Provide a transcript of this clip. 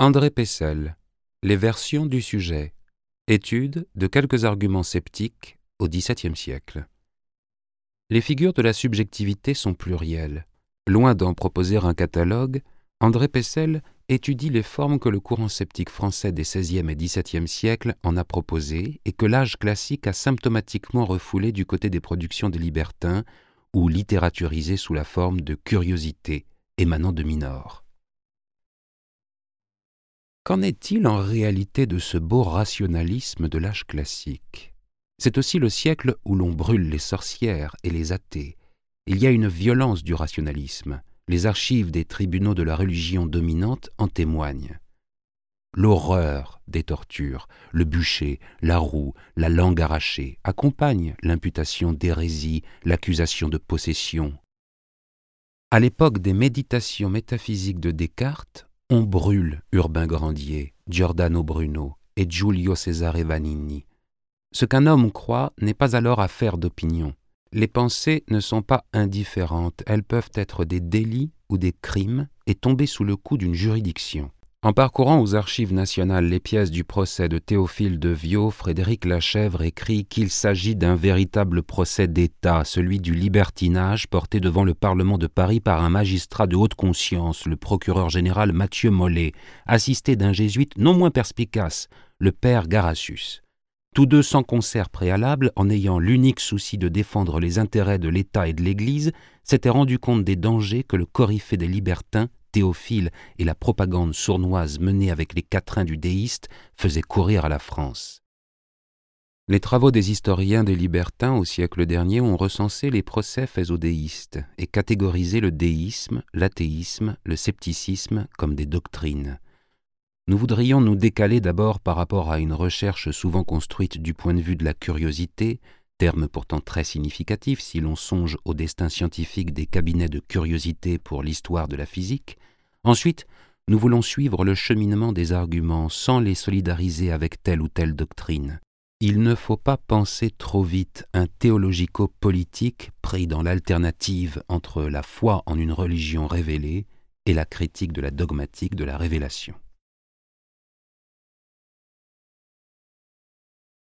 André Pessel, Les versions du sujet. Étude de quelques arguments sceptiques au XVIIe siècle. Les figures de la subjectivité sont plurielles. Loin d'en proposer un catalogue, André Pessel étudie les formes que le courant sceptique français des XVIe et XVIIe siècles en a proposées et que l'âge classique a symptomatiquement refoulées du côté des productions des libertins ou littératurisées sous la forme de curiosités émanant de Minor. Qu'en est-il en réalité de ce beau rationalisme de l'âge classique? C'est aussi le siècle où l'on brûle les sorcières et les athées. Il y a une violence du rationalisme. Les archives des tribunaux de la religion dominante en témoignent. L'horreur des tortures, le bûcher, la roue, la langue arrachée accompagnent l'imputation d'hérésie, l'accusation de possession, à l'époque des méditations métaphysiques de Descartes, on brûle Urbain Grandier, Giordano Bruno et Giulio Cesare Vanini. Ce qu'un homme croit n'est pas alors affaire d'opinion. Les pensées ne sont pas indifférentes, elles peuvent être des délits ou des crimes et tomber sous le coup d'une juridiction. En parcourant aux archives nationales les pièces du procès de Théophile de Viau, Frédéric Lachèvre écrit qu'il s'agit d'un véritable procès d'État, celui du libertinage porté devant le Parlement de Paris par un magistrat de haute conscience, le procureur général Mathieu Mollet, assisté d'un jésuite non moins perspicace, le père Garassus. Tous deux sans concert préalable, en ayant l'unique souci de défendre les intérêts de l'État et de l'Église, s'étaient rendus compte des dangers que le coryphée des libertins Théophile et la propagande sournoise menée avec les quatrains du déiste faisaient courir à la France. Les travaux des historiens des libertins au siècle dernier ont recensé les procès faits aux déistes et catégorisé le déisme, l'athéisme, le scepticisme comme des doctrines. Nous voudrions nous décaler d'abord par rapport à une recherche souvent construite du point de vue de la curiosité, terme pourtant très significatif si l'on songe au destin scientifique des cabinets de curiosité pour l'histoire de la physique. Ensuite, nous voulons suivre le cheminement des arguments sans les solidariser avec telle ou telle doctrine. Il ne faut pas penser trop vite un théologico-politique pris dans l'alternative entre la foi en une religion révélée et la critique de la dogmatique de la révélation.